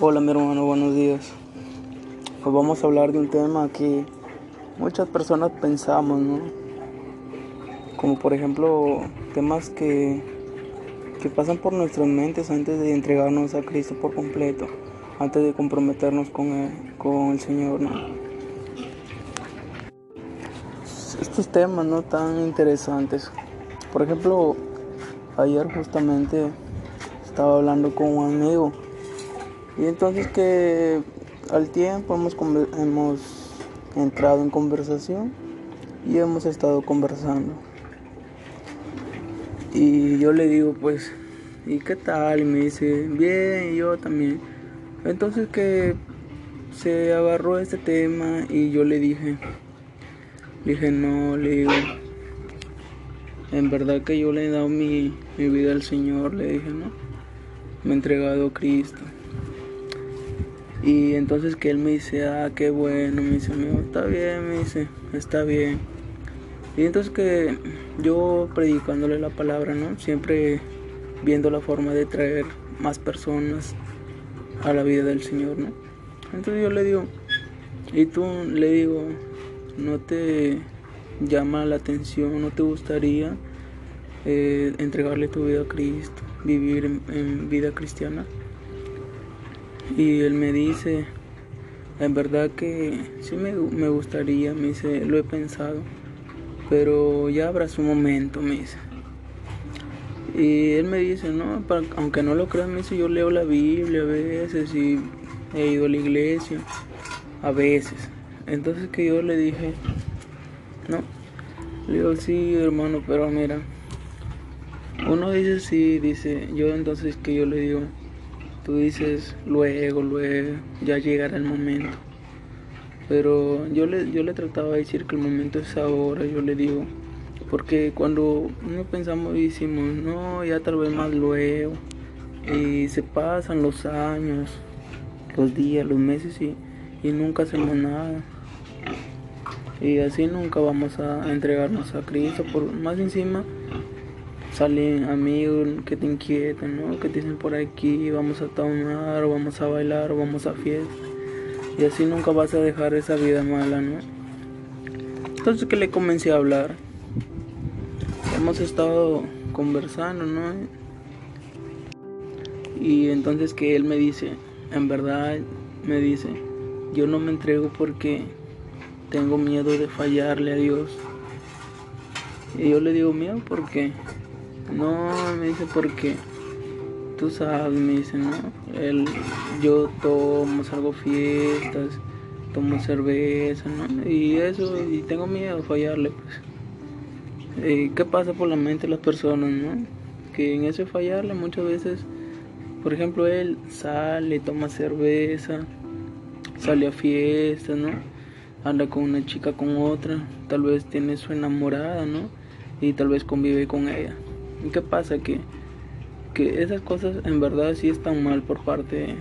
Hola mi hermano, buenos días. Pues vamos a hablar de un tema que muchas personas pensamos, ¿no? Como por ejemplo temas que, que pasan por nuestras mentes antes de entregarnos a Cristo por completo, antes de comprometernos con el, con el Señor, ¿no? Estos temas no tan interesantes. Por ejemplo, ayer justamente estaba hablando con un amigo y entonces que al tiempo hemos, hemos entrado en conversación y hemos estado conversando. Y yo le digo, pues, ¿y qué tal? Y me dice, bien, y yo también. Entonces que se agarró este tema y yo le dije, le dije, no, le digo, en verdad que yo le he dado mi, mi vida al Señor, le dije, ¿no? Me he entregado a Cristo. Y entonces que él me dice, ah, qué bueno, me dice, amigo, está bien, me dice, está bien. Y entonces que yo predicándole la palabra, ¿no? Siempre viendo la forma de traer más personas a la vida del Señor, ¿no? Entonces yo le digo, y tú le digo, ¿no te llama la atención, no te gustaría eh, entregarle tu vida a Cristo, vivir en vida cristiana? Y él me dice, en verdad que sí me, me gustaría, me dice, lo he pensado, pero ya habrá su momento, me dice. Y él me dice, no, aunque no lo creas, me dice, yo leo la Biblia a veces y he ido a la iglesia, a veces. Entonces que yo le dije, no, le digo, sí, hermano, pero mira, uno dice sí, dice, yo entonces que yo le digo, tú dices luego, luego, ya llegará el momento. Pero yo le, yo le trataba de decir que el momento es ahora, yo le digo. Porque cuando uno pensamos y decimos, no, ya tal vez más luego. Y se pasan los años, los días, los meses y, y nunca hacemos nada. Y así nunca vamos a entregarnos a Cristo. Por más encima salen amigos que te inquietan, ¿no? Que te dicen por aquí vamos a tomar, o vamos a bailar, o vamos a fiesta. Y así nunca vas a dejar esa vida mala, ¿no? Entonces que le comencé a hablar. Hemos estado conversando, ¿no? Y entonces que él me dice, en verdad me dice, yo no me entrego porque tengo miedo de fallarle a Dios. Y yo le digo miedo porque no, me dice porque tú sabes, me dice, no, él, yo tomo, salgo fiestas, tomo cerveza, ¿no? Y eso, y tengo miedo de fallarle, pues. Eh, ¿Qué pasa por la mente de las personas, no? Que en ese fallarle muchas veces, por ejemplo, él sale, toma cerveza, sale a fiestas, ¿no? Anda con una chica, con otra, tal vez tiene su enamorada, ¿no? Y tal vez convive con ella. ¿Y qué pasa? Que, que esas cosas en verdad sí están mal por parte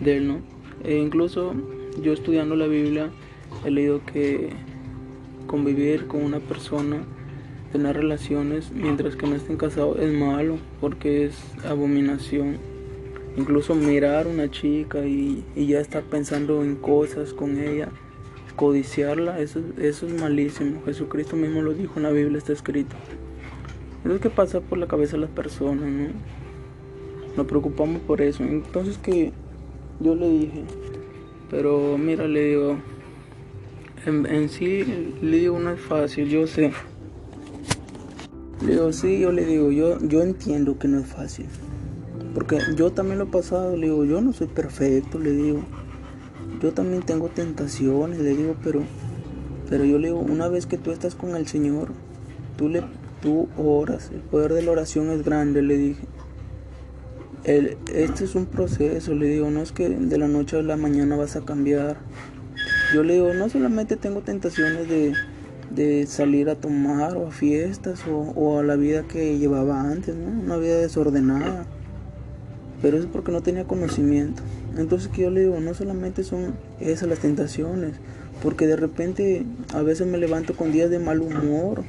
de él, ¿no? E incluso yo estudiando la Biblia he leído que convivir con una persona, tener relaciones mientras que no estén casados es malo porque es abominación. Incluso mirar a una chica y, y, ya estar pensando en cosas con ella, codiciarla, eso, eso es malísimo. Jesucristo mismo lo dijo en la Biblia, está escrito. Es lo que pasa por la cabeza de las personas, ¿no? Nos preocupamos por eso. Entonces que yo le dije, pero mira, le digo, en, sí, le digo, no es fácil, yo sé. Le digo, sí, yo le digo, yo, yo entiendo que no es fácil. Porque yo también lo he pasado, le digo, yo no soy perfecto, le digo. Yo también tengo tentaciones, le digo, pero, pero yo le digo, una vez que tú estás con el Señor, tú le tú oras. El poder de la oración es grande, le dije. El, este es un proceso, le digo, no es que de la noche a la mañana vas a cambiar. Yo le digo, no solamente tengo tentaciones de, de salir a tomar o a fiestas o, o, a la vida que llevaba antes, ¿no? una vida desordenada. Pero es porque no tenía conocimiento. Entonces que yo le digo, no solamente son esas las tentaciones, porque de repente a veces me levanto con días de mal humor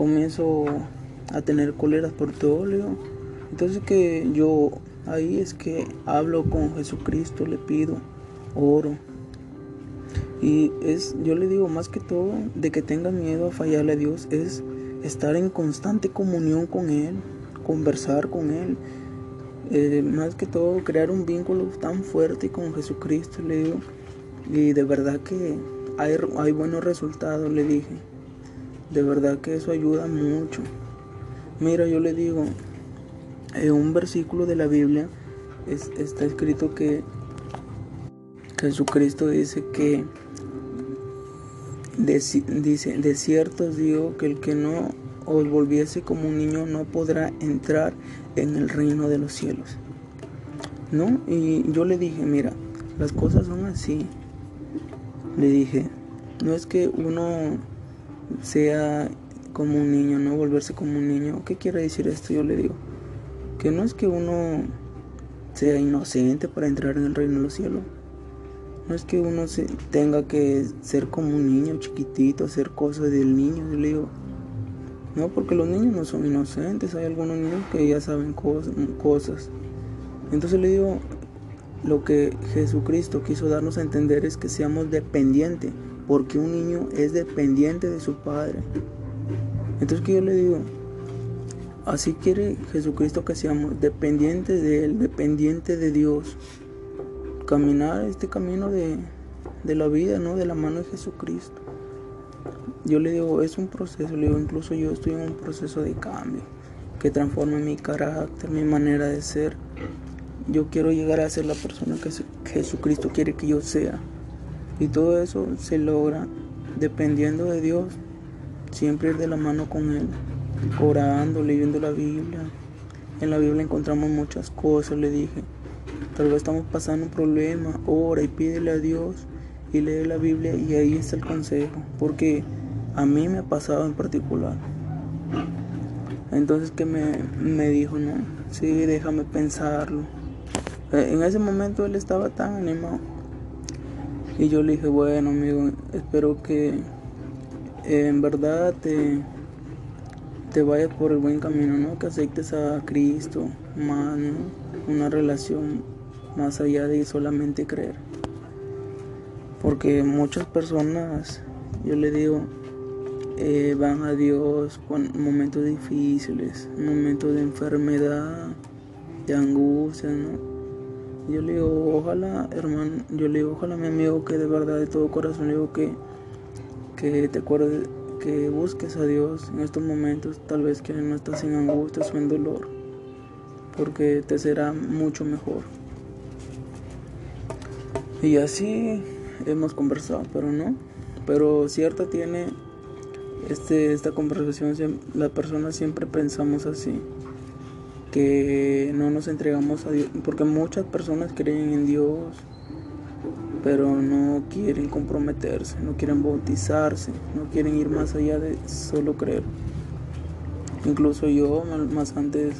comienzo a tener coleras por todo, Entonces que yo ahí es que hablo con Jesucristo, le pido, oro. Y es, yo le digo más que todo, de que tenga miedo a fallarle a Dios, es estar en constante comunión con Él, conversar con Él. Eh, más que todo, crear un vínculo tan fuerte con Jesucristo, le digo. Y de verdad que hay, hay buenos resultados, le dije. De verdad que eso ayuda mucho. Mira, yo le digo, en un versículo de la Biblia está escrito que Jesucristo dice que dice, de cierto os digo que el que no os volviese como un niño no podrá entrar en el reino de los cielos. ¿No? Y yo le dije, mira, las cosas son así. Le dije, no es que uno sea como un niño, no volverse como un niño. ¿Qué quiere decir esto? Yo le digo, que no es que uno sea inocente para entrar en el reino de los cielos. No es que uno tenga que ser como un niño chiquitito, hacer cosas del niño. Yo le digo, no, porque los niños no son inocentes. Hay algunos niños que ya saben cosas. Entonces le digo, lo que Jesucristo quiso darnos a entender es que seamos dependientes, porque un niño es dependiente de su padre. Entonces que yo le digo, así quiere Jesucristo que seamos dependientes de Él, dependientes de Dios caminar este camino de, la vida, ¿no? De la mano de Jesucristo. Yo le digo, es un proceso, le digo, incluso yo estoy en un proceso de cambio que transforme mi carácter, mi manera de ser. Yo quiero llegar a ser la persona que Jesucristo quiere que yo sea. Y todo eso se logra dependiendo de Dios, siempre ir de la mano con Él, orando, leyendo la Biblia. En la Biblia encontramos muchas cosas, le dije. Tal vez estamos pasando un problema, ora y pídele a Dios y lee la Biblia y ahí está el consejo, porque a mí me ha pasado en particular. Entonces que me, me dijo, no, sí, déjame pensarlo. Eh, en ese momento él estaba tan animado. Y yo le dije, bueno amigo, espero que en verdad te, te vayas por el buen camino, ¿no? Que aceptes a Cristo más, Una relación más allá de solamente creer. Porque muchas personas, yo le digo, eh, van a Dios con momentos difíciles, momentos de enfermedad, de angustia, ¿no? Yo le digo, ojalá, hermano, yo le digo, ojalá mi amigo que de verdad, de todo corazón, le digo que, que te acuerdes, que busques a Dios en estos momentos, tal vez que no estás en angustia o en dolor, porque te será mucho mejor. Y así hemos conversado, pero no. Pero cierta tiene este, esta conversación, la persona siempre pensamos así, que no nos entregamos a Dios, porque muchas personas creen en Dios, pero no quieren comprometerse, no quieren bautizarse, no quieren ir más allá de solo creer. Incluso yo más antes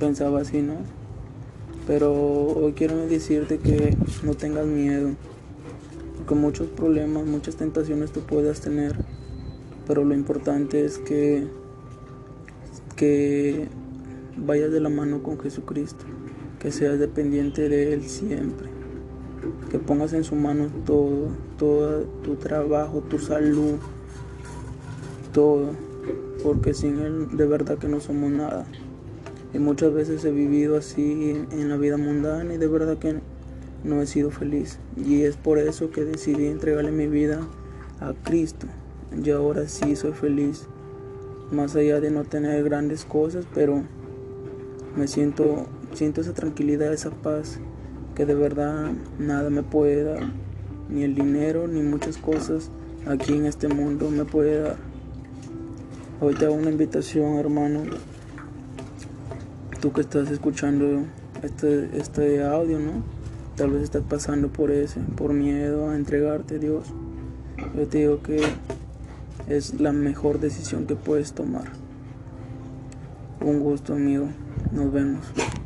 pensaba así, ¿no? Pero hoy quiero decirte que no tengas miedo. Porque muchos problemas, muchas tentaciones tú puedas tener. Pero lo importante es que, que vayas de la mano con Jesucristo. Que seas dependiente de Él siempre. Que pongas en su mano todo, todo tu trabajo, tu salud, todo. Porque sin Él de verdad que no somos nada. Y muchas veces he vivido así en la vida mundana y de verdad que no he sido feliz. Y es por eso que decidí entregarle mi vida a Cristo. Y ahora sí soy feliz. Más allá de no tener grandes cosas, pero me siento, siento esa tranquilidad, esa paz que de verdad nada me puede dar. Ni el dinero, ni muchas cosas aquí en este mundo me puede dar. Hoy te hago una invitación, hermano, tú que estás escuchando este, este audio, ¿no? Tal vez estás pasando por ese, por miedo a entregarte a Dios. Yo te digo que es la mejor decisión que puedes tomar. Un gusto, amigo. Nos vemos.